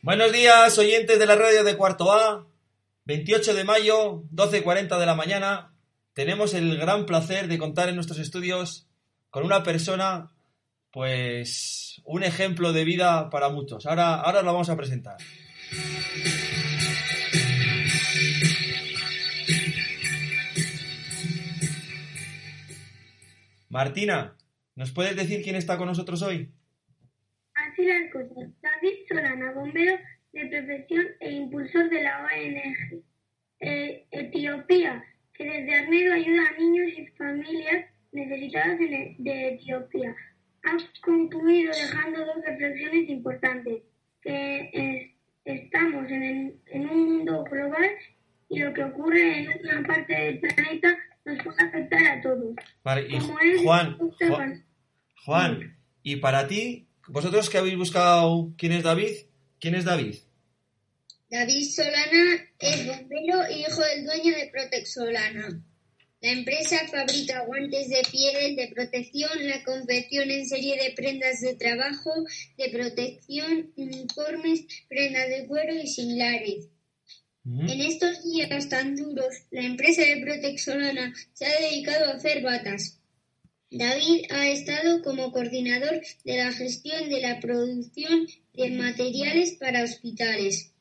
Buenos días, oyentes de la radio de Cuarto A. 28 de mayo, 12.40 de la mañana. Tenemos el gran placer de contar en nuestros estudios con una persona, pues, un ejemplo de vida para muchos. Ahora, ahora lo vamos a presentar. Martina, ¿nos puedes decir quién está con nosotros hoy? Así las cosas. David Solana, bombero de profesión e impulsor de la ONG eh, Etiopía, que desde Arnedo ayuda a niños y familias necesitadas de Etiopía. Ha concluido dejando dos reflexiones importantes, que es- estamos en, el- en un mundo global y lo que ocurre en una parte del planeta nos puede afectar a todos. Vale, y él, Juan, Juan, Juan, y para ti, vosotros que habéis buscado quién es David, ¿quién es David? David Solana es bombero y hijo del dueño de Protex Solana. La empresa fabrica guantes de piel de protección, la confección en serie de prendas de trabajo, de protección, uniformes, prendas de cuero y similares. Ujú. En estos días tan duros, la empresa de Protex Solana se ha dedicado a hacer batas. David ha estado como coordinador de la gestión de la producción de materiales para hospitales.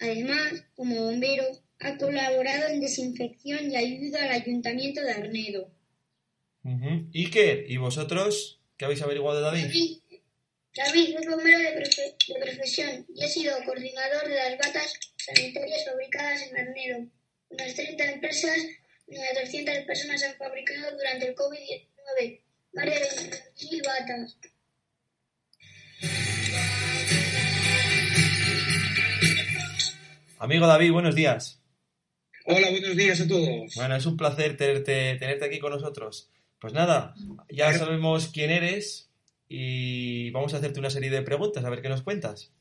Además, como bombero, ha colaborado en desinfección y ayuda al Ayuntamiento de Arnedo. Ujú. Iker, ¿y vosotros qué habéis averiguado de David? David, David es bombero de, profe- de profesión y ha sido coordinador de las batas sanitarias fabricadas en Arnedo. Unas 30 empresas y unas 200 personas han fabricado durante el COVID-19 más de 20.000 batas. Amigo David, buenos días. Hola, buenos días a todos. Bueno, es un placer tenerte, tenerte aquí con nosotros. Pues nada, ya sabemos quién eres y vamos a hacerte una serie de preguntas, a ver qué nos cuentas.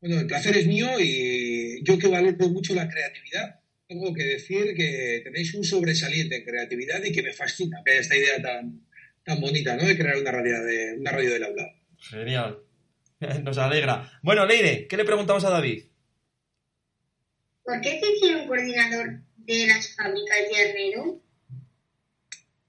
Bueno, el placer es mío y yo que valoro mucho la creatividad, tengo que decir que tenéis un sobresaliente en creatividad y que me fascina que esta idea tan, tan bonita, ¿no? De crear una radio, de, una radio del aula. Genial. Nos alegra. Bueno, Leire, ¿qué le preguntamos a David? ¿Por qué se hicieron coordinador de las fábricas de Arnedo?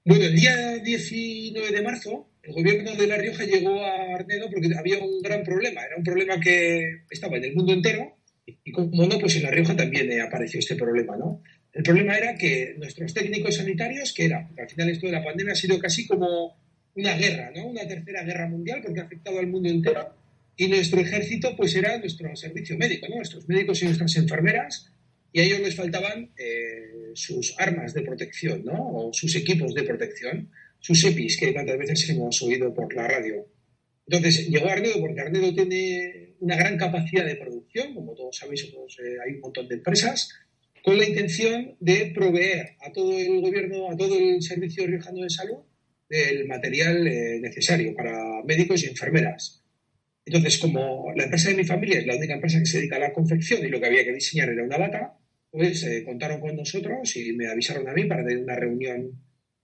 Bueno, el día 19 de marzo, el gobierno de La Rioja llegó a Arnedo porque había un gran problema. Era un problema que estaba en el mundo entero y, como no, pues en La Rioja también eh, apareció este problema, ¿no? El problema era que nuestros técnicos sanitarios, que era, al final esto de la pandemia ha sido casi como una guerra, ¿no? Una tercera guerra mundial porque ha afectado al mundo entero. Y nuestro ejército, pues era nuestro servicio médico, ¿no? Nuestros médicos y nuestras enfermeras y a ellos les faltaban eh, sus armas de protección, ¿no? O sus equipos de protección, sus EPIs, que tantas veces hemos oído por la radio. Entonces, llegó Arnedo porque Arnedo tiene una gran capacidad de producción, como todos sabéis, eh, hay un montón de empresas, con la intención de proveer a todo el gobierno, a todo el servicio riojano de salud, del material eh, necesario para médicos y enfermeras. Entonces, como la empresa de mi familia es la única empresa que se dedica a la confección y lo que había que diseñar era una bata, pues eh, contaron con nosotros y me avisaron a mí para tener una reunión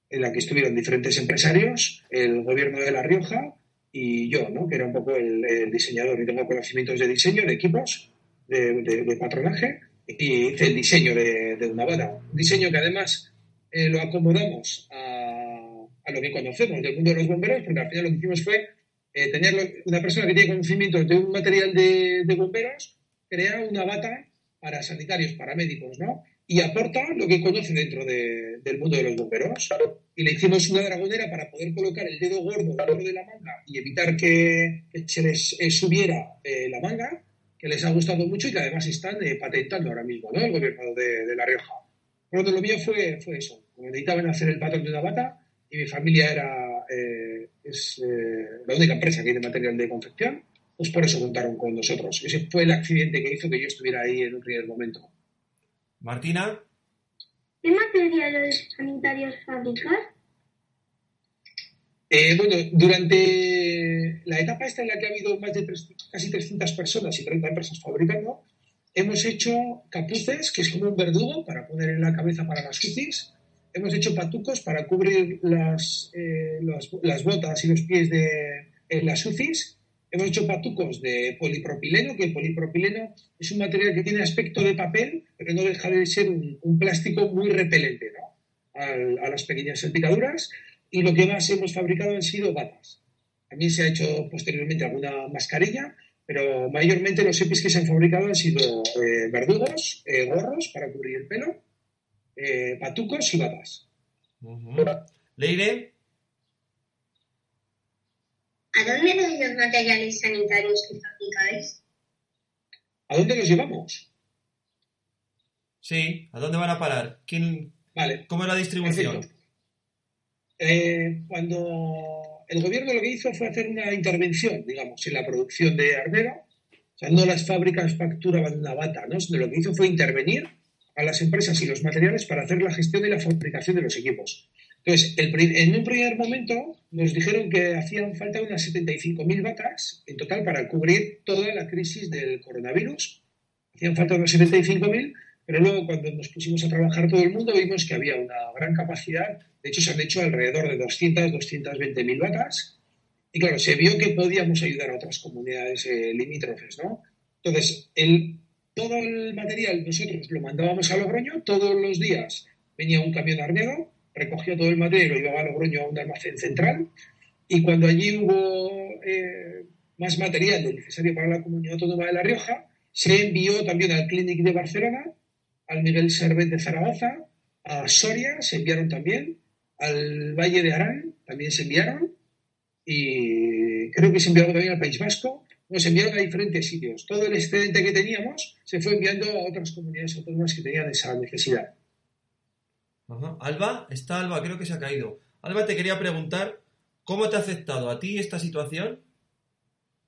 en la que estuvieron diferentes empresarios, el gobierno de La Rioja y yo, ¿no? que era un poco el, el diseñador y tengo conocimientos de diseño, de equipos, de, de- de patronaje y hice el diseño de, de una bata. Un diseño que además eh, lo acomodamos a, a lo que conocemos del mundo de los bomberos, porque al final lo que hicimos fue eh, tener una persona que tiene conocimientos de un material de, bomberos, crea una bata para sanitarios, para médicos, ¿no? Y aporta lo que conoce dentro de- del mundo de los bomberos. Y le hicimos una dragonera para poder colocar el dedo gordo dentro de la manga y evitar que, se les eh, subiera eh, la manga, que les ha gustado mucho y que además están eh, patentando ahora mismo, ¿no? El gobierno de, de La Rioja. Bueno, lo mío fue, fue eso. Como necesitaban hacer el patrón de una bata y mi familia era eh, es eh, la única empresa que tiene material de confección, pues por eso contaron con nosotros. Ese fue el accidente que hizo que yo estuviera ahí en un primer momento. Martina, ¿Qué materiales sanitarios fabricas? Eh, bueno, durante la etapa esta en la que ha habido más de tres- casi 300 personas y 30 empresas fabricando, hemos hecho capuces, que es como un verdugo para poner en la cabeza para las UCIs. Hemos hecho patucos para cubrir las, eh, las, las botas y los pies de en las UCIs. Hemos hecho patucos de polipropileno, que el polipropileno es un material que tiene aspecto de papel, pero no deja de ser un, plástico muy repelente ¿no? A las pequeñas salpicaduras. Y lo que más hemos fabricado han sido batas. También se ha hecho posteriormente alguna mascarilla, pero mayormente los EPIs que se han fabricado han sido eh, verdugos, eh, gorros para cubrir el pelo, eh, patucos y batas. Ujú. Leire, ¿A dónde vais los materiales sanitarios que fabricáis? ¿A dónde los llevamos? sí, ¿a dónde van a parar? ¿Quién, Vale, ¿Cómo es la distribución? Eh, cuando el gobierno lo que hizo fue hacer una intervención, digamos, en la producción de Armero, o sea, no las fábricas facturaban una bata, ¿no? sino lo que hizo fue intervenir a las empresas y los materiales para hacer la gestión y la fabricación de los equipos. Entonces, el en un primer momento nos dijeron que hacían falta unas 75.000 batas en total para cubrir toda la crisis del coronavirus. Hacían falta unas 75.000, pero luego cuando nos pusimos a trabajar todo el mundo vimos que había una gran capacidad. De hecho, se han hecho alrededor de 200, 220.000 batas. Y claro, se vio que podíamos ayudar a otras comunidades eh, limítrofes, ¿no? Entonces, el, todo el material nosotros lo mandábamos a Logroño, todos los días venía un camión arnero, recogía todo el material llevaba a Logroño a un almacén central, y cuando allí hubo eh, más material necesario para la Comunidad Autónoma de La Rioja, se envió también al Clínic de Barcelona, al Miguel Servet de Zaragoza, a Soria se enviaron también, al Valle de Arán también se enviaron, y creo que se enviaron también al País Vasco, nos enviaron a diferentes sitios. Todo el excedente que teníamos se fue enviando a otras comunidades autónomas que tenían esa necesidad. Alba, está Alba, creo que se ha caído. Alba, te quería preguntar, ¿cómo te ha afectado a ti esta situación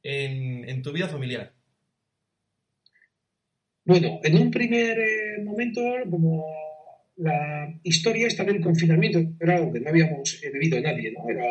en, en tu vida familiar? Bueno, en un primer eh, momento, como la historia esta del confinamiento era algo que no habíamos eh, vivido nadie, ¿no? Era,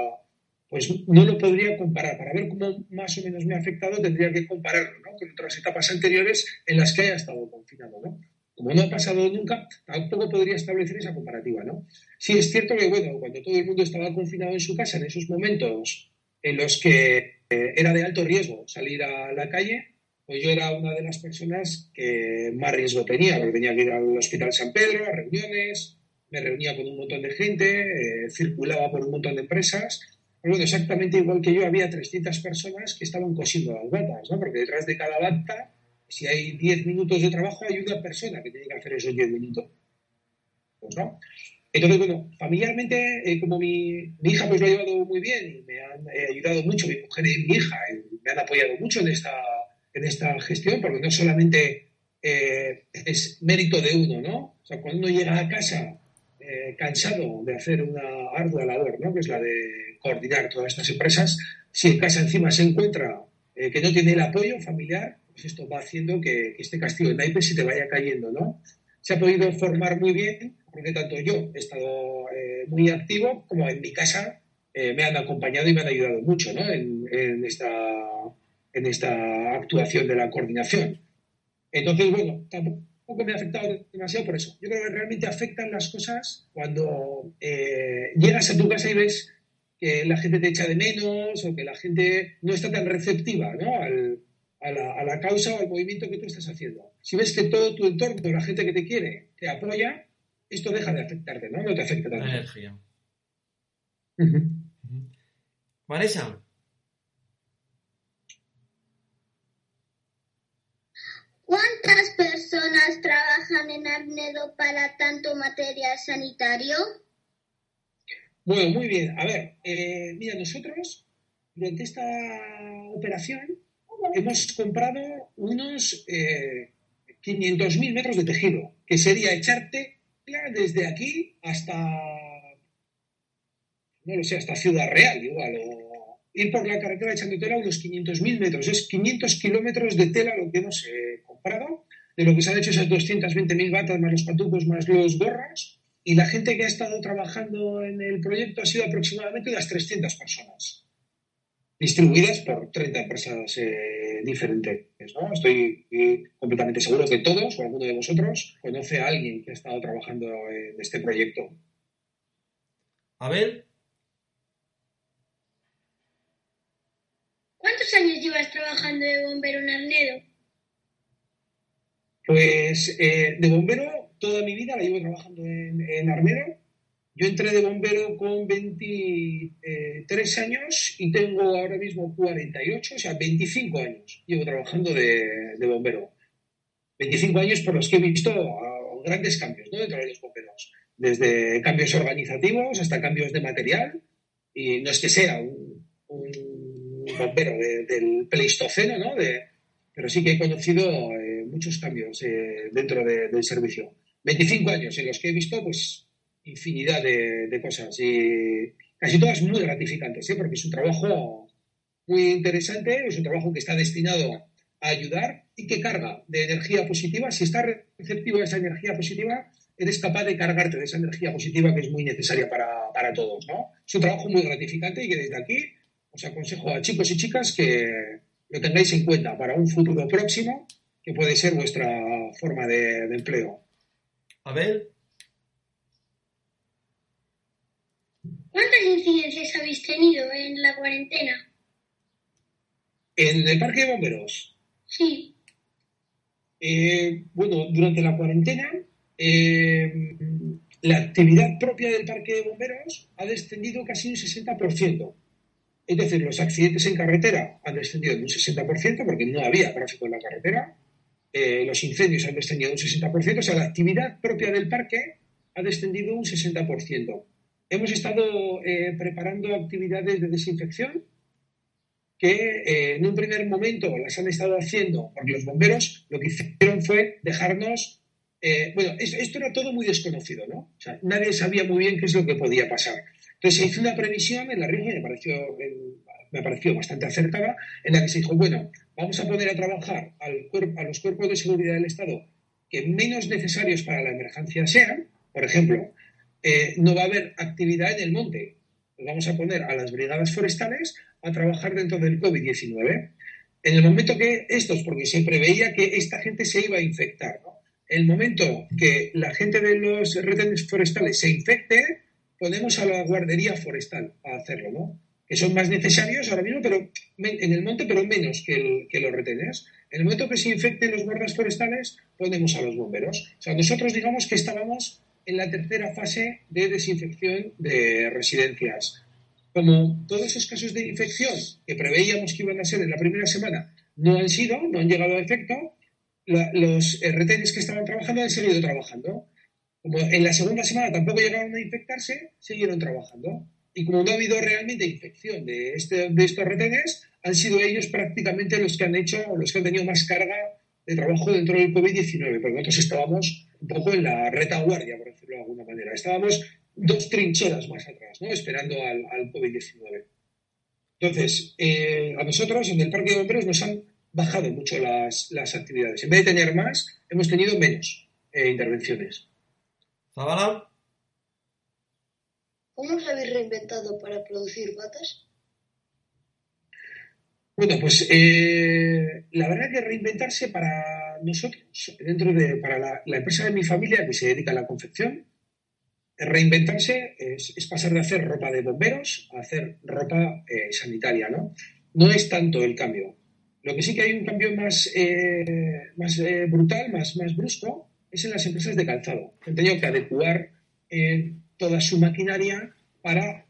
pues no lo podría comparar. Para ver cómo más o menos me ha afectado, tendría que compararlo ¿no? con otras etapas anteriores en las que haya estado confinado, ¿no? Como no ha pasado nunca, tampoco podría establecer esa comparativa, ¿no? Sí es cierto que, bueno, cuando todo el mundo estaba confinado en su casa, en esos momentos en los que eh, era de alto riesgo salir a la calle, pues yo era una de las personas que más riesgo tenía, porque tenía que ir al Hospital San Pedro, a reuniones, me reunía con un montón de gente, eh, circulaba por un montón de empresas. Bueno, exactamente igual que yo, había 300 personas que estaban cosiendo las batas, ¿no? Porque detrás de cada bata, si hay 10 minutos de trabajo, hay una persona que tiene que hacer esos 10 minutos. Pues, ¿no? Entonces, bueno, familiarmente, eh, como mi, mi hija pues lo ha llevado muy bien y me han ayudado mucho, mi mujer y mi hija me han apoyado mucho en esta, en esta gestión, porque no solamente eh, es mérito de uno, ¿no? O sea, cuando uno llega a casa eh, cansado de hacer una ardua labor, ¿no? Que es la de coordinar todas estas empresas, si en casa encima se encuentra que no tiene el apoyo familiar, pues esto va haciendo que, este castillo de naipes se te vaya cayendo, ¿no? Se ha podido formar muy bien, porque tanto yo he estado eh, muy activo, como en mi casa eh, me han acompañado y me han ayudado mucho, ¿no? En, en esta en esta actuación de la coordinación. Entonces, bueno, tampoco me ha afectado demasiado por eso. Yo creo que realmente afectan las cosas cuando eh, llegas a tu casa y ves que la gente te echa de menos o que la gente no está tan receptiva ¿no? Al, a, la, a, la, causa o al movimiento que tú estás haciendo. Si ves que todo tu entorno, la gente que te quiere, te apoya, esto deja de afectarte, ¿no? No te afecta tanto. La energía. Uh -huh. Uh -huh. Vanessa. ¿Cuántas personas trabajan en Arnedo para tanto material sanitario? Bueno, muy bien. A ver, eh, mira, nosotros durante esta operación hemos comprado unos eh, 500.000 metros de tejido, que sería echarte desde aquí hasta, no lo sé, hasta Ciudad Real igual, o ir por la carretera echando tela unos 500.000 metros. Es 500 kilómetros de tela lo que hemos eh, comprado, de lo que se han hecho esas 220.000 batas más los patucos más los gorros, y la gente que ha estado trabajando en el proyecto ha sido aproximadamente unas 300 personas, distribuidas por 30 empresas eh, diferentes. ¿no? Estoy eh, completamente seguro que todos o alguno de vosotros conoce a alguien que ha estado trabajando en este proyecto. Abel, ¿Cuántos años llevas trabajando de bombero en Arnedo? Pues eh, de bombero toda mi vida la llevo trabajando en, en Arnedo. Yo entré de bombero con 23 años y tengo ahora mismo 48, o sea, 25 años llevo trabajando de, bombero. 25 años por los que he visto grandes cambios dentro de los bomberos, desde cambios organizativos hasta cambios de material. Y no es que sea un, bombero de- del Pleistoceno, ¿no? Pero sí que he conocido eh, muchos cambios eh, dentro de- del servicio. 25 años en los que he visto pues infinidad de, de cosas y casi todas muy gratificantes, ¿eh? porque es un trabajo muy interesante, es un trabajo que está destinado a ayudar y que carga de energía positiva. Si estás receptivo a esa energía positiva, eres capaz de cargarte de esa energía positiva que es muy necesaria para, para todos. ¿no? Es un trabajo muy gratificante y que desde aquí os aconsejo a chicos y chicas que lo tengáis en cuenta para un futuro próximo que puede ser vuestra forma de, de empleo. Abel, ¿Cuántas incidencias habéis tenido en la cuarentena? En el parque de bomberos, Sí. eh, bueno, durante la cuarentena, eh, la actividad propia del parque de bomberos ha descendido casi un 60%. Es decir, los accidentes en carretera han descendido en un 60% porque no había tráfico en la carretera. Eh, los incendios han descendido un 60%. O sea, la actividad propia del parque ha descendido un 60%. Hemos estado eh, preparando actividades de desinfección que eh, en un primer momento las han estado haciendo porque los bomberos lo que hicieron fue dejarnos. eh, bueno, es- esto era todo muy desconocido, ¿no? Nadie sabía muy bien qué es lo que podía pasar. Entonces se hizo una previsión en la y me pareció, me pareció bastante acertada, en la que se dijo, bueno, vamos a poner a trabajar al a los cuerpos de seguridad del Estado que menos necesarios para la emergencia sean. Por ejemplo, eh, no va a haber actividad en el monte. Vamos a poner a las brigadas forestales a trabajar dentro del COVID-19. En el momento que estos, porque se preveía que esta gente se iba a infectar, ¿no? El momento que la gente de los retenes forestales se infecte, ponemos a la guardería forestal a hacerlo, ¿no? Que son más necesarios ahora mismo, pero en el monte, pero menos que, que los retenes. En el momento que se infecten los guardas forestales, ponemos a los bomberos. O sea, nosotros digamos que estábamos en la tercera fase de desinfección de residencias. Como todos esos casos de infección que preveíamos que iban a ser en la primera semana no han sido, no han llegado a efecto, la- los retenes que estaban trabajando han seguido trabajando. Como en la segunda semana tampoco llegaron a infectarse, siguieron trabajando. Y como no ha habido realmente infección de, este, de estos retenes, han sido ellos prácticamente los que han hecho, los que han tenido más carga de trabajo dentro del COVID-19, porque nosotros estábamos un poco en la retaguardia, por decirlo de alguna manera. Estábamos dos trincheras más atrás, ¿no? esperando al, al COVID-19. Entonces, eh, a nosotros en el Parque de Bomberos nos han bajado mucho las, las actividades. En vez de tener más, hemos tenido menos eh, intervenciones. Zabala, ¿Cómo os habéis reinventado para producir batas? Bueno, pues eh, la verdad que reinventarse para nosotros, dentro de para la, empresa de mi familia que se dedica a la confección, reinventarse es, pasar de hacer ropa de bomberos a hacer ropa eh, sanitaria, ¿no? No es tanto el cambio. Lo que sí que hay un cambio más, eh, más eh, brutal, más, más brusco, es en las empresas de calzado. Han tenido que adecuar toda su maquinaria para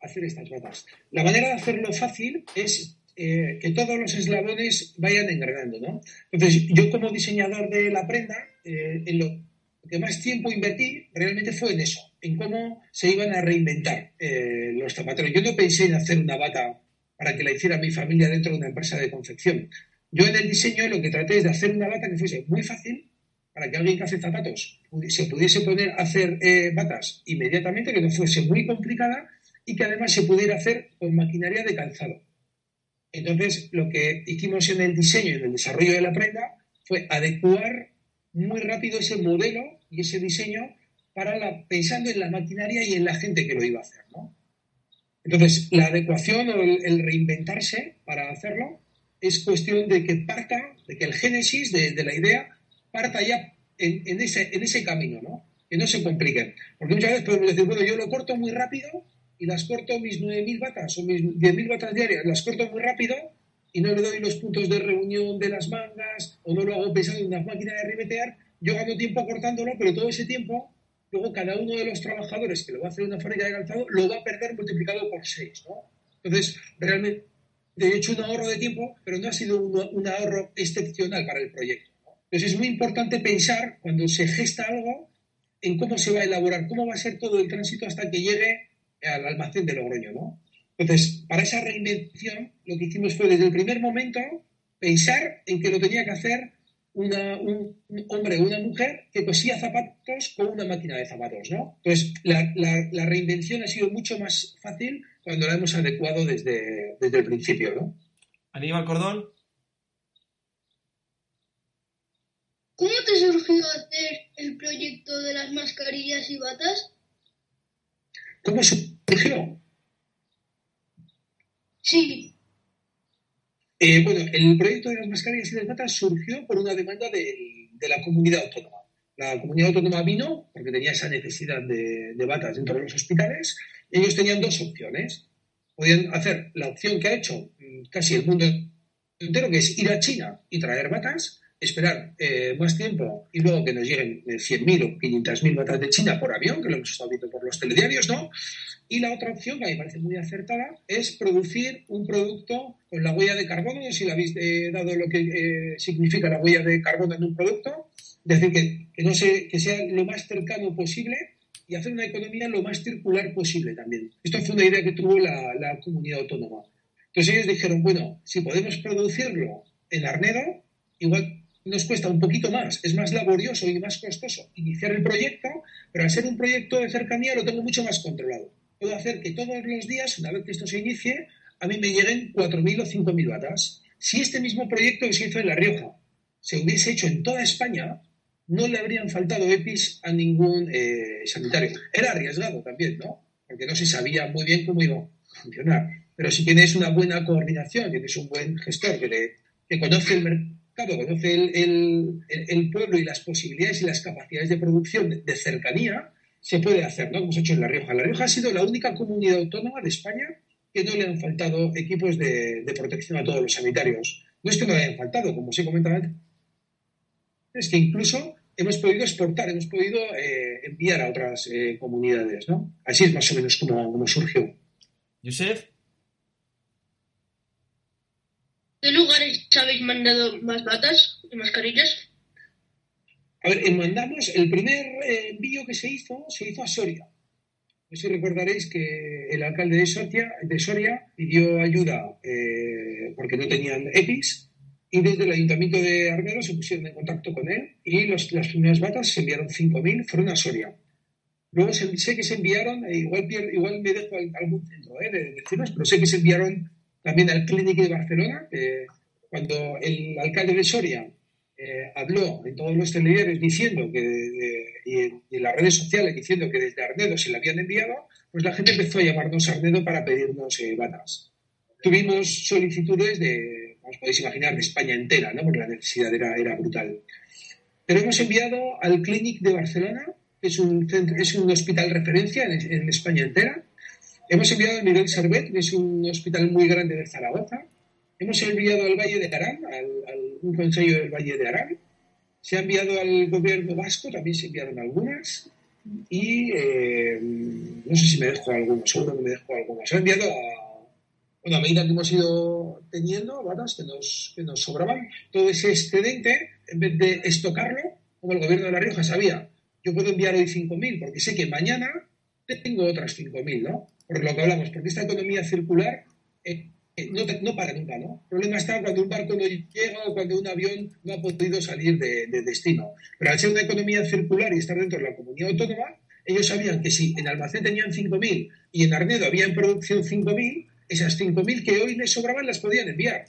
hacer estas batas. La manera de hacerlo fácil es eh, que todos los eslabones vayan engranando, ¿no? Entonces, yo como diseñador de la prenda, eh, en lo que más tiempo invertí realmente fue en eso, en cómo se iban a reinventar eh, los zapateros. Yo no pensé en hacer una bata para que la hiciera mi familia dentro de una empresa de confección. Yo en el diseño lo que traté es de hacer una bata que fuese muy fácil para que alguien que hace zapatos se pudiese poner a hacer batas inmediatamente, que no fuese muy complicada y que además se pudiera hacer con maquinaria de calzado. Entonces, lo que hicimos en el diseño y en el desarrollo de la prenda fue adecuar muy rápido ese modelo y ese diseño para pensando en la maquinaria y en la gente que lo iba a hacer, ¿no? Entonces, la adecuación o el, reinventarse para hacerlo es cuestión de que parta, de que el génesis de, la idea parta ya en, en ese, en ese camino, ¿no? Que no se compliquen. Porque muchas veces podemos decir, bueno, yo lo corto muy rápido y las corto mis 9.000 batas o mis 10.000 batas diarias, las corto muy rápido y no le doy los puntos de reunión de las mangas o no lo hago pensando en una máquina de ribetear, yo gano tiempo cortándolo, pero todo ese tiempo, luego cada uno de los trabajadores que lo va a hacer en una fábrica de calzado lo va a perder multiplicado por 6, ¿no? Entonces, realmente he hecho un ahorro de tiempo, pero no ha sido un, ahorro excepcional para el proyecto. Entonces, es muy importante pensar cuando se gesta algo en cómo se va a elaborar, cómo va a ser todo el tránsito hasta que llegue al almacén de Logroño, ¿no? Entonces, para esa reinvención, lo que hicimos fue desde el primer momento pensar en que lo tenía que hacer una, un, un, hombre o una mujer que cosía zapatos con una máquina de zapatos, ¿no? Entonces, la, la, la, reinvención ha sido mucho más fácil cuando la hemos adecuado desde, desde el principio, ¿no? Aníbal Cordón. ¿Cómo te surgió hacer el proyecto de las mascarillas y batas? ¿Cómo surgió? Sí. Eh, bueno, el proyecto de las mascarillas y las batas surgió por una demanda de, de, la comunidad autónoma. La comunidad autónoma vino porque tenía esa necesidad de, de batas dentro de los hospitales. Y ellos tenían dos opciones. Podían hacer la opción que ha hecho casi el mundo entero, que es ir a China y traer batas, esperar eh, más tiempo y luego que nos lleguen 100.000 o 500.000 batas de China por avión, que lo hemos estado viendo por los telediarios, ¿no? Y la otra opción, que a mí me parece muy acertada, es producir un producto con la huella de carbono, si le habéis eh, dado lo que eh, significa la huella de carbono en un producto, es decir, que, que, no se, que sea lo más cercano posible y hacer una economía lo más circular posible también. Esto fue una idea que tuvo la, la comunidad autónoma. Entonces ellos dijeron, bueno, si podemos producirlo en Arnedo, igual nos cuesta un poquito más, es más laborioso y más costoso iniciar el proyecto, pero al ser un proyecto de cercanía lo tengo mucho más controlado. Puedo hacer que todos los días, una vez que esto se inicie, a mí me lleguen 4.000 o 5.000 batas. Si este mismo proyecto que se hizo en La Rioja se hubiese hecho en toda España, no le habrían faltado EPIs a ningún eh, sanitario. Era arriesgado también, ¿no? Porque no se sabía muy bien cómo iba a funcionar. Pero si tienes una buena coordinación, tienes un buen gestor que, le, conoce el mercado, Claro, conoce el, pueblo y las posibilidades y las capacidades de producción de, cercanía, se puede hacer, ¿no? Como se hecho en La Rioja. La Rioja ha sido la única comunidad autónoma de España que no le han faltado equipos de, protección a todos los sanitarios. No es que no le hayan faltado, como se comentaba antes, es que incluso hemos podido exportar, hemos podido eh, enviar a otras eh, comunidades, ¿no? Así es más o menos como, como surgió. Josef. ¿Qué lugares habéis mandado más batas y mascarillas? A ver, mandamos el primer envío que se hizo, se hizo a Soria. No sé si recordaréis que el alcalde de Soria, de Soria pidió ayuda eh, porque no tenían EPIs y desde el ayuntamiento de Armero se pusieron en contacto con él y las primeras batas se enviaron 5.000, fueron a Soria. Luego se, sé que se enviaron, eh, igual, igual me dejo algún centro eh, de pero sé que se enviaron también al Clínic de Barcelona, eh, cuando el alcalde de Soria eh, habló en todos los telediarios diciendo que, y, en, las redes sociales diciendo que desde Arnedo se le habían enviado, pues la gente empezó a llamarnos Arnedo para pedirnos eh, batas. Tuvimos solicitudes de, os podéis imaginar, de España entera, ¿no? porque la necesidad era, era brutal. Pero hemos enviado al Clínic de Barcelona, que es un, centro, es un hospital referencia en, en España entera, Hemos enviado a Miguel Servet, que es un hospital muy grande de Zaragoza. Hemos enviado al Valle de Arán, al, al, un consejo del Valle de Arán. Se ha enviado al gobierno vasco, también se enviaron algunas. Y eh, no sé si me dejo alguno, seguro que me dejo alguno. Se ha enviado a, bueno, a medida que hemos ido teniendo balas que nos, que nos sobraban, todo ese excedente, en vez de estocarlo, como el gobierno de La Rioja sabía, yo puedo enviar hoy 5.000 porque sé que mañana tengo otras 5.000, ¿no? por lo que hablamos, porque esta economía circular eh, eh, no, no, para nunca, ¿no? El problema está cuando un barco no llega o cuando un avión no ha podido salir de, de, destino. Pero al ser una economía circular y estar dentro de la comunidad autónoma, ellos sabían que si en almacén tenían 5.000 y en Arnedo había en producción 5.000, esas 5.000 que hoy les sobraban las podían enviar.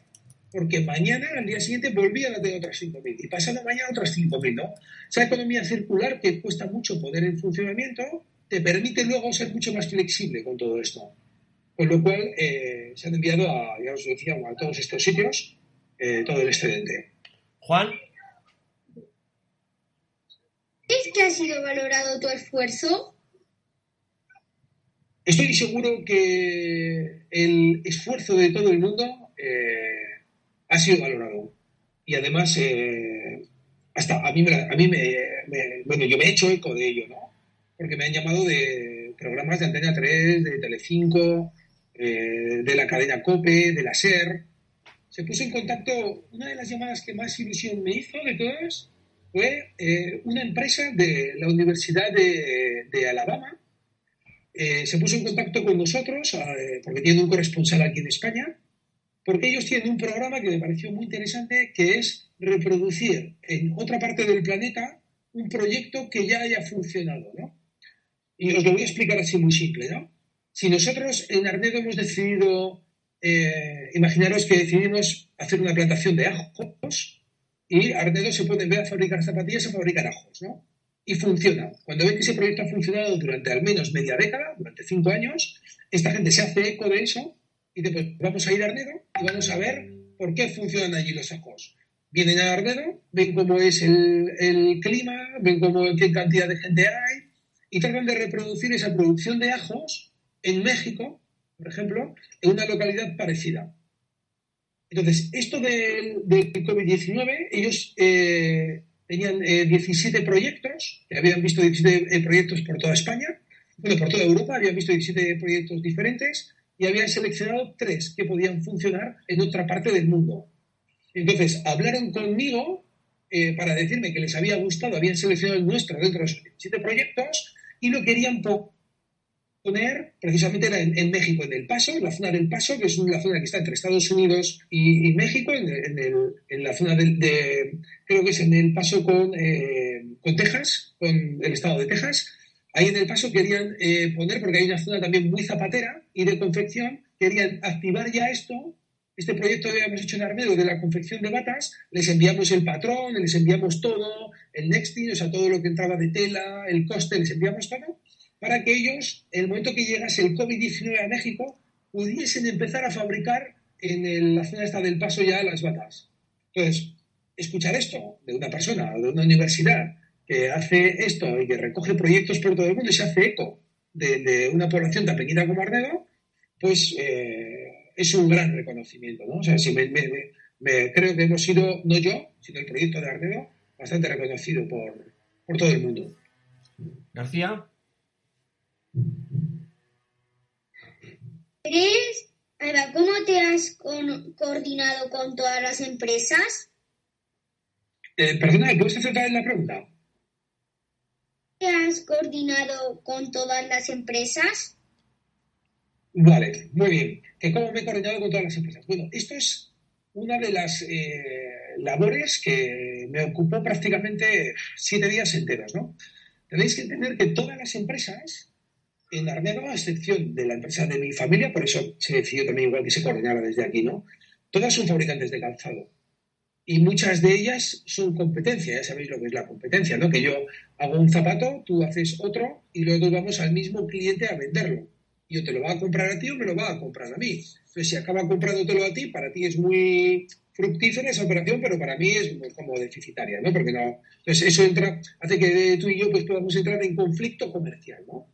porque mañana, al día siguiente, volvían a tener otras 5.000 y pasado mañana otras 5.000, ¿no? Esa economía circular que cuesta mucho poder en funcionamiento, te permite luego ser mucho más flexible con todo esto. Con lo cual, eh, se han enviado a, ya os decía, a todos estos sitios eh, todo el excedente. Juan, ¿Es que ha sido valorado tu esfuerzo? Estoy seguro que el esfuerzo de todo el mundo eh, ha sido valorado. Y además, eh, hasta a mí, me, la- a mí me, me- bueno, yo me he hecho eco de ello, ¿no? Porque me han llamado de programas de Antena 3, de Telecinco, eh, de la cadena COPE, de la SER. Se puso en contacto, una de las llamadas que más ilusión me hizo de todas fue eh, una empresa de la Universidad de, Alabama, eh, se puso en contacto con nosotros, eh, porque tiene un corresponsal aquí en España, porque ellos tienen un programa que me pareció muy interesante, que es reproducir en otra parte del planeta un proyecto que ya haya funcionado, ¿no? Y os lo voy a explicar así muy simple, ¿no? Si nosotros en Arnedo hemos decidido, eh, imaginaros que decidimos hacer una plantación de ajos y Arnedo se pone, en de fabricar zapatillas, a fabricar ajos, ¿no? y funciona. Cuando ve que ese proyecto ha funcionado durante al menos media década, durante cinco años, esta gente se hace eco de eso y después vamos a ir a Arnedo y vamos a ver por qué funcionan allí los ajos. Vienen a Arnedo, ven cómo es el, el clima, ven cómo, qué cantidad de gente hay y tratan de reproducir esa producción de ajos en México, por ejemplo, en una localidad parecida. Entonces, esto del, del COVID-19, ellos eh, tenían eh, 17 proyectos, habían visto 17 eh, proyectos por toda España, bueno, por toda Europa, habían visto 17 proyectos diferentes y habían seleccionado tres que podían funcionar en otra parte del mundo. Entonces, hablaron conmigo eh, para decirme que les había gustado, habían seleccionado el nuestro dentro de esos 17 proyectos y lo querían po- poner, precisamente en, en México, en El Paso, en la zona del Paso, que es la zona que está entre Estados Unidos y, México, en la zona del- de, creo que es en El Paso con, eh, con Texas, con el estado de Texas. Ahí en El Paso querían eh, poner, porque hay una zona también muy zapatera y de confección, querían activar ya esto, este proyecto que habíamos hecho en Armedo de la confección de batas, les enviamos el patrón, les enviamos todo, el nexting, o sea, todo lo que entraba de tela, el coste, les enviamos todo, para que ellos, en el momento que llegase el COVID-19 a México, pudiesen empezar a fabricar en el- la zona esta del paso ya las batas. Entonces, escuchar esto de una persona, de una universidad, que hace esto y que recoge proyectos por todo el mundo y se hace eco de, de una población tan pequeña como Arnedo, pues eh, es un gran reconocimiento, ¿no? O sea, si me, me- me- me- creo que hemos sido, no yo, sino el proyecto de Arnedo, bastante reconocido por, por todo el mundo. García, ¿Crees, Alba, cómo te has con- coordinado con todas las empresas? Eh, perdona, ¿puedes hacer otra vez la pregunta? ¿Te has coordinado con todas las empresas? Vale, muy bien. ¿Que ¿Cómo me he coordinado con todas las empresas? Bueno, esto es una de las eh, labores que me ocupó prácticamente siete días enteros, ¿no? Tenéis que entender que todas las empresas, en Arnedo, a excepción de la empresa de mi familia, por eso se decidió también igual que se coordinara desde aquí, ¿no? Todas son fabricantes de calzado. Y muchas de ellas son competencia, ya sabéis lo que es la competencia, ¿no? Que yo hago un zapato, tú haces otro y luego vamos al mismo cliente a venderlo y o te lo va a comprar a ti o me lo va a comprar a mí. Entonces, si acaba comprándotelo a ti, para ti es muy fructífera esa operación, pero para mí es como deficitaria, ¿no? Porque no... Entonces, eso entra, hace que tú y yo pues, podamos entrar en conflicto comercial, ¿no?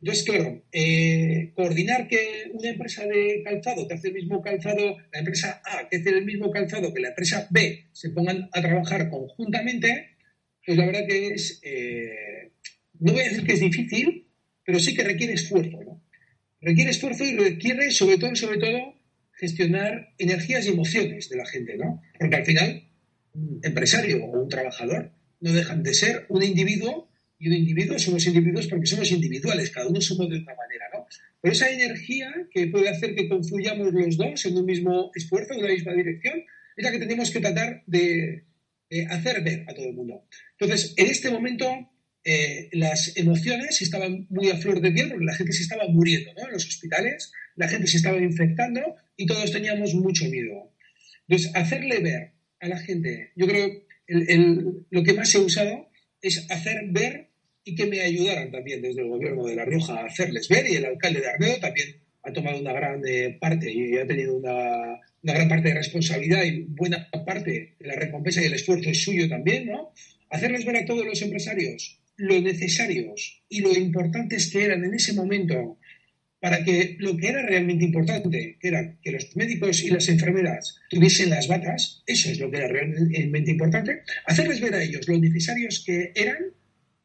Entonces, claro, eh, coordinar que una empresa de calzado que hace el mismo calzado, la empresa A que hace el mismo calzado que la empresa B, se pongan a trabajar conjuntamente, pues la verdad que es, eh, no voy a decir que es difícil, pero sí que requiere esfuerzo, ¿no? Requiere esfuerzo y requiere, sobre todo, sobre todo, gestionar energías y emociones de la gente, ¿no? Porque al final, un empresario o un trabajador no dejan de ser un individuo y un individuo somos individuos porque somos individuales, cada uno somos de una manera, ¿no? Pero esa energía que puede hacer que confluyamos los dos en un mismo esfuerzo, en una misma dirección, es la que tenemos que tratar de, de hacer ver a todo el mundo. Entonces, en este momento, eh, las emociones estaban muy a flor de piel porque la gente se estaba muriendo, ¿no? En los hospitales, la gente se estaba infectando y todos teníamos mucho miedo. Entonces, hacerle ver a la gente, yo creo el, el- lo que más he usado es hacer ver y que me ayudaran también desde el gobierno de La Rioja a hacerles ver y el alcalde de Arnedo también ha tomado una gran eh, parte y ha tenido una, una gran parte de responsabilidad y buena parte de la recompensa y el esfuerzo es suyo también, ¿no? Hacerles ver a todos los empresarios lo necesarios y lo importantes que eran en ese momento para que lo que era realmente importante, que era que los médicos y las enfermeras tuviesen las batas, eso es lo que era realmente importante, hacerles ver a ellos lo necesarios que eran,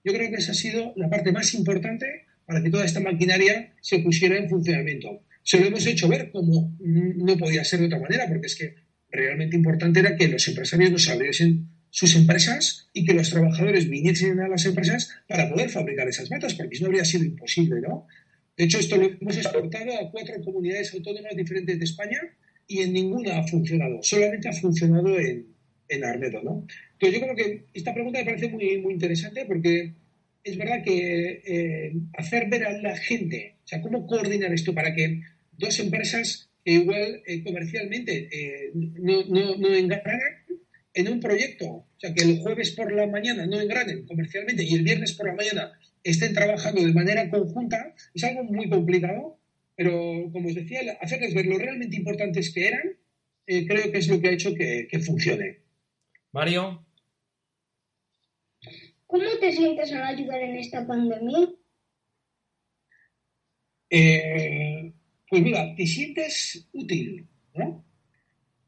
yo creo que esa ha sido la parte más importante para que toda esta maquinaria se pusiera en funcionamiento. Se lo hemos hecho ver como no podía ser de otra manera, porque es que realmente importante era que los empresarios nos abriesen sus empresas y que los trabajadores viniesen a las empresas para poder fabricar esas batas, porque si no habría sido imposible, ¿no? De hecho, esto lo hemos exportado a cuatro comunidades autónomas diferentes de España y en ninguna ha funcionado. Solamente ha funcionado en, en Arnedo, ¿no? Entonces, yo creo que esta pregunta me parece muy, muy interesante porque es verdad que eh, hacer ver a la gente, o sea, cómo coordinar esto para que dos empresas que igual eh, comercialmente eh, no, no, no engranan en un proyecto, o sea, que el jueves por la mañana no engranen comercialmente y el viernes por la mañana estén trabajando de manera conjunta, es algo muy complicado, pero como os decía, hacerles ver lo realmente importantes que eran, eh, creo que es lo que ha hecho que, que funcione. Mario, ¿Cómo te sientes al ayudar en esta pandemia? Eh, pues mira, te sientes útil, ¿no?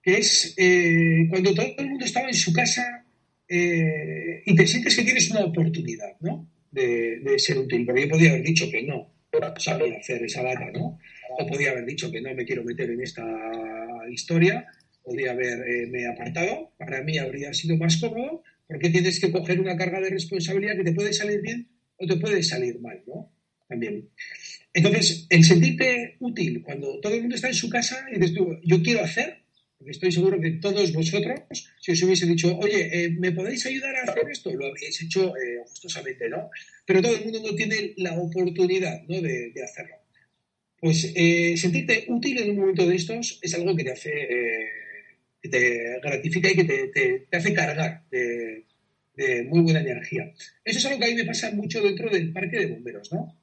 Que es eh, cuando todo el mundo estaba en su casa eh, y te sientes que tienes una oportunidad, ¿no? De, ser útil, porque yo podía haber dicho que no sabía hacer esa bata, ¿no? O podía haber dicho que no me quiero meter en esta historia, podía haberme apartado, para mí habría sido más cómodo, porque tienes que coger una carga de responsabilidad que te puede salir bien o te puede salir mal, ¿no? También. Entonces, el sentirte útil cuando todo el mundo está en su casa y dices tú, yo quiero hacer, porque estoy seguro que todos vosotros, si os hubiese dicho, oye, eh, ¿me podéis ayudar a hacer esto? Lo habríais hecho eh, gustosamente, ¿no? Pero todo el mundo no tiene la oportunidad ¿no? de, hacerlo. Pues eh, sentirte útil en un momento de estos es algo que te hace, eh, que te gratifica y que te, hace cargar de muy buena energía. Eso es algo que a mí me pasa mucho dentro del parque de bomberos, ¿no?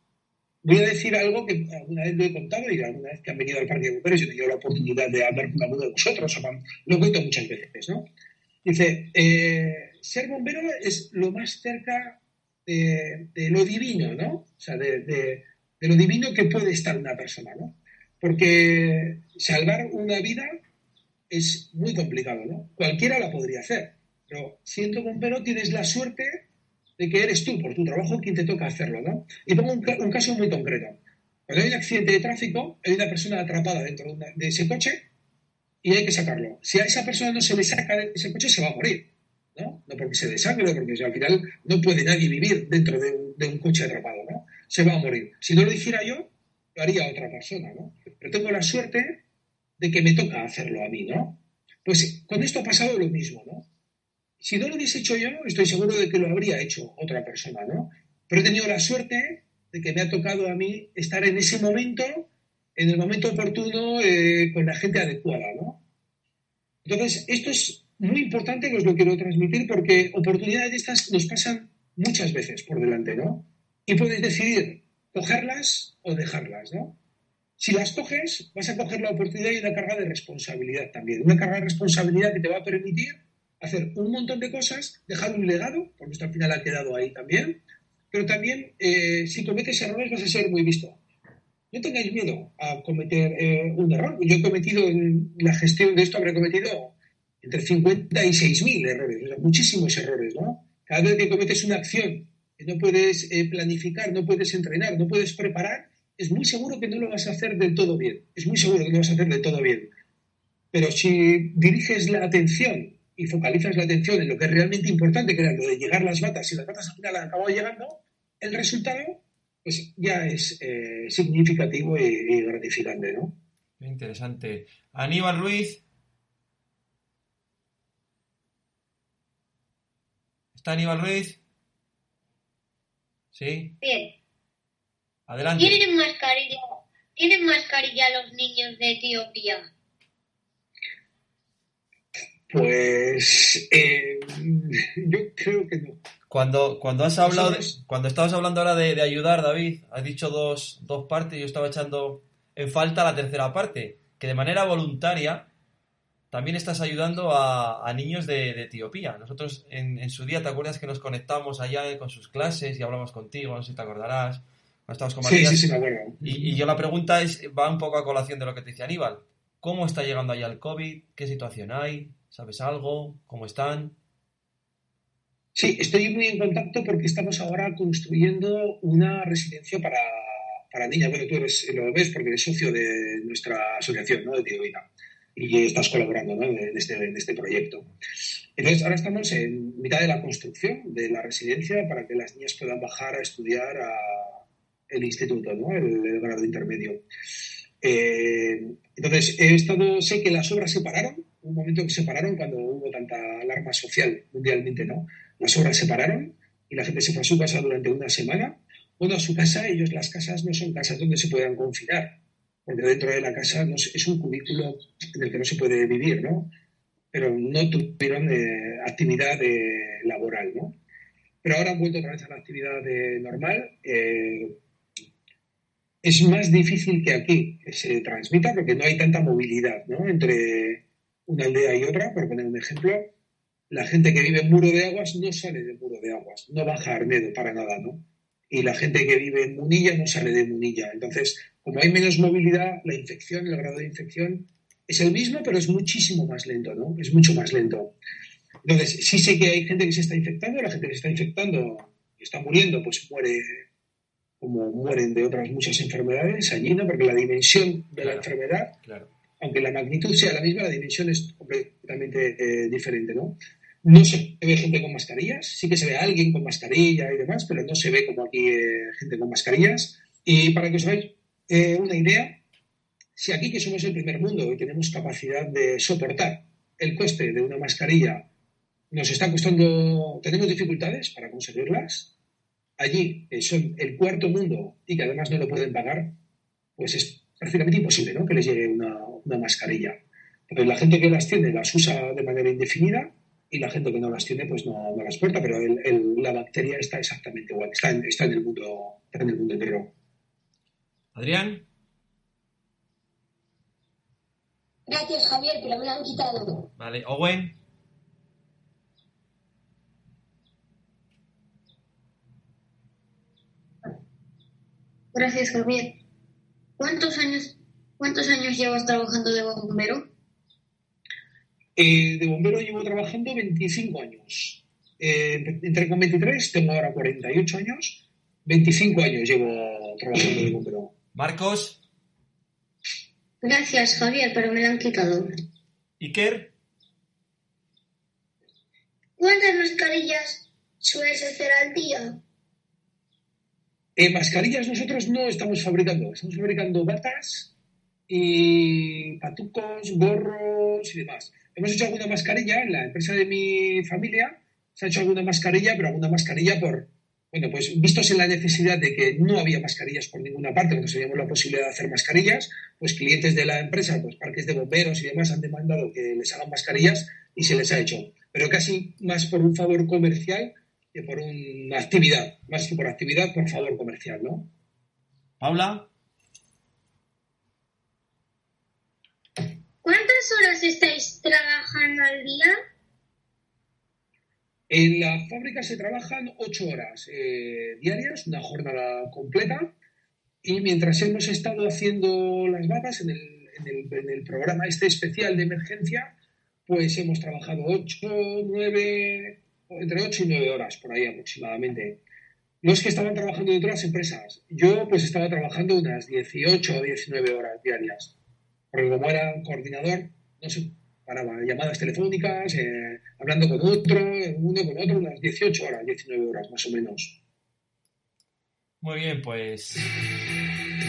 Voy a decir algo que alguna vez lo he contado y alguna vez que han venido al parque de bomberos y he tenido la oportunidad de hablar con alguno de vosotros, o con, lo cuento muchas veces, ¿no? Dice, eh, ser bombero es lo más cerca de, de lo divino, ¿no? O sea, de, de, de, lo divino que puede estar una persona, ¿no? Porque salvar una vida es muy complicado, ¿no? Cualquiera la podría hacer, pero siendo bombero tienes la suerte de que eres tú, por tu trabajo, quien te toca hacerlo, ¿no? Y pongo un, caso muy concreto. Cuando hay un accidente de tráfico, hay una persona atrapada dentro de, ese coche y hay que sacarlo. Si a esa persona no se le saca de ese coche, se va a morir, ¿no? No porque se desangre, porque al final no puede nadie vivir dentro de un, de un, coche atrapado, ¿no? Se va a morir. Si no lo hiciera yo, lo haría otra persona, ¿no? Pero tengo la suerte de que me toca hacerlo a mí, ¿no? Pues con esto ha pasado lo mismo, ¿no? Si no lo hubiese hecho yo, estoy seguro de que lo habría hecho otra persona, ¿no? Pero he tenido la suerte de que me ha tocado a mí estar en ese momento, en el momento oportuno, eh, con la gente adecuada, ¿no? Entonces, esto es muy importante que os lo quiero transmitir porque oportunidades de estas nos pasan muchas veces por delante, ¿no? Y puedes decidir cogerlas o dejarlas, ¿no? Si las coges, vas a coger la oportunidad y una carga de responsabilidad también. Una carga de responsabilidad que te va a permitir hacer un montón de cosas, dejar un legado, porque esto al final ha quedado ahí también, pero también eh, si cometes errores vas a ser muy visto. No tengáis miedo a cometer eh, un error. Yo he cometido en la gestión de esto, habré cometido entre 50 y 6.000 errores, muchísimos errores, ¿no? Cada vez que cometes una acción que no puedes eh, planificar, no puedes entrenar, no puedes preparar, es muy seguro que no lo vas a hacer del todo bien. Es muy seguro que no lo vas a hacer del todo bien. Pero si diriges la atención y focalizas la atención en lo que es realmente importante, que era lo de llegar las batas, y las batas al final han acabado llegando, el resultado pues ya es eh, significativo y, y, gratificante, ¿no? Interesante. Aníbal Ruiz. ¿Está Aníbal Ruiz? ¿Sí? Bien. Adelante. ¿Tienen mascarilla, ¿Tienen mascarilla los niños de Etiopía? Pues eh, yo creo que no. Cuando, cuando has hablado, de- cuando estabas hablando ahora de, de ayudar, David, has dicho dos, dos partes, yo estaba echando en falta la tercera parte, que de manera voluntaria también estás ayudando a, a niños de, de Etiopía. Nosotros en, en su día, ¿te acuerdas que nos conectamos allá con sus clases y hablamos contigo? No sé si te acordarás. Con Sí, Matías. sí, sí, me acuerdo. Y, y yo la pregunta es, va un poco a colación de lo que te decía Aníbal. ¿Cómo está llegando allá el COVID? ¿Qué situación hay? ¿Sabes algo? ¿Cómo están? Sí, estoy muy en contacto porque estamos ahora construyendo una residencia para, para niñas. Bueno, tú eres, lo ves porque eres socio de nuestra asociación, ¿no? De Tirovita. Y estás colaborando ¿no? en, este, en este proyecto. Entonces, ahora estamos en mitad de la construcción de la residencia para que las niñas puedan bajar a estudiar a el instituto, ¿no? El grado intermedio. Eh, entonces, he estado, sé que las obras se pararon, un momento que se pararon cuando hubo tanta alarma social mundialmente, ¿no? Las obras se pararon y la gente se fue a su casa durante una semana. Bueno, a su casa, ellos las casas no son casas donde se puedan confinar, porque dentro de la casa no es, un cubículo en el que no se puede vivir, ¿no? Pero no tuvieron eh, actividad eh, laboral, ¿no? Pero ahora han vuelto otra vez a la actividad normal. Es más difícil que aquí que se transmita porque no hay tanta movilidad ¿no? entre una aldea y otra. Por poner un ejemplo, la gente que vive en Muro de Aguas no sale de Muro de Aguas, no baja Arnedo para nada, ¿no? Y la gente que vive en Munilla no sale de Munilla. Entonces, como hay menos movilidad, la infección, el grado de infección es el mismo, pero es muchísimo más lento, ¿no? Es mucho más lento. Entonces, sí sé que hay gente que se está infectando, la gente que se está infectando y está muriendo, pues muere como mueren de otras muchas enfermedades allí, ¿no? Porque la dimensión de la enfermedad Claro. aunque la magnitud sea la misma, la dimensión es completamente eh, diferente, ¿no? No se ve gente con mascarillas, sí que se ve a alguien con mascarilla y demás, pero no se ve como aquí eh, gente con mascarillas. Y para que os hagáis eh, una idea, si aquí que somos el primer mundo y tenemos capacidad de soportar el coste de una mascarilla, nos está costando, tenemos dificultades para conseguirlas, allí eh, son el cuarto mundo y que además no lo pueden pagar, pues es prácticamente imposible ¿no? que les llegue una, una mascarilla. Entonces, la gente que las tiene las usa de manera indefinida y la gente que no las tiene pues no, no las porta, pero el- el- la bacteria está exactamente igual, está en, está en el mundo, está en el mundo entero. Adrián, Gracias, Javier, pero me lo han quitado. vale. Owen, Gracias, Javier. ¿Cuántos años, cuántos años llevas trabajando de bombero? Eh, de bombero llevo trabajando 25 años. Eh, entré con 23, tengo ahora 48 años. 25 años llevo trabajando de bombero. Marcos, Gracias, Javier, pero me lo han quitado. Iker, ¿Cuántas mascarillas sueles hacer al día? Eh, mascarillas nosotros no estamos fabricando, estamos fabricando batas y patucos, gorros y demás. Hemos hecho alguna mascarilla en la empresa de mi familia, se ha hecho alguna mascarilla, pero alguna mascarilla por, bueno, pues vistos en la necesidad de que no había mascarillas por ninguna parte, cuando teníamos la posibilidad de hacer mascarillas, pues clientes de la empresa, pues parques de bomberos y demás han demandado que les hagan mascarillas y se les ha hecho. Pero casi más por un favor comercial que por una actividad, más que por actividad, por favor comercial, ¿no? Paula, ¿Cuántas horas estáis trabajando al día? En la fábrica se trabajan ocho horas eh, diarias, una jornada completa, y mientras hemos estado haciendo las batas en el, en el- en el programa este especial de emergencia, pues hemos trabajado ocho, nueve, entre ocho y nueve horas por ahí aproximadamente. Los que estaban trabajando en otras empresas, yo pues estaba trabajando unas 18 o 19 horas diarias, porque como era coordinador, no se paraba, llamadas telefónicas, eh, hablando con otro, uno con otro, unas 18 horas, 19 horas más o menos. muy bien, pues.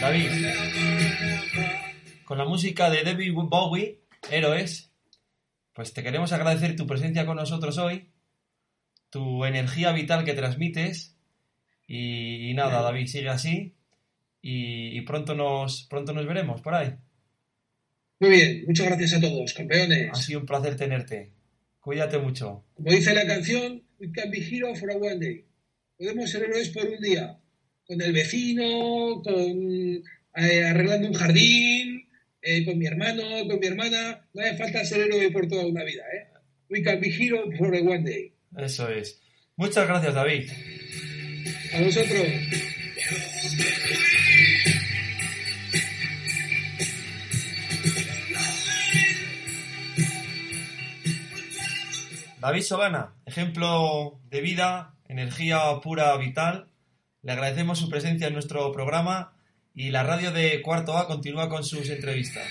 David, con la música de David Bowie, Héroes, pues te queremos agradecer tu presencia con nosotros hoy, tu energía vital que transmites, y, y nada, David, sigue así, y, y pronto, nos, pronto nos veremos por ahí. Muy bien, muchas gracias a todos, campeones. Ha sido un placer tenerte. Cuídate mucho. Como dice la canción, we can be heroes for a one day. Podemos ser héroes por un día. Con el vecino, con eh, arreglando un jardín, eh, con mi hermano, con mi hermana. No hace falta ser héroe por toda una vida, ¿eh? We can be heroes for a one day. Eso es. Muchas gracias, David. A vosotros. David Solana, ejemplo de vida, energía pura, vital. Le agradecemos su presencia en nuestro programa y la radio de Cuarto A continúa con sus entrevistas.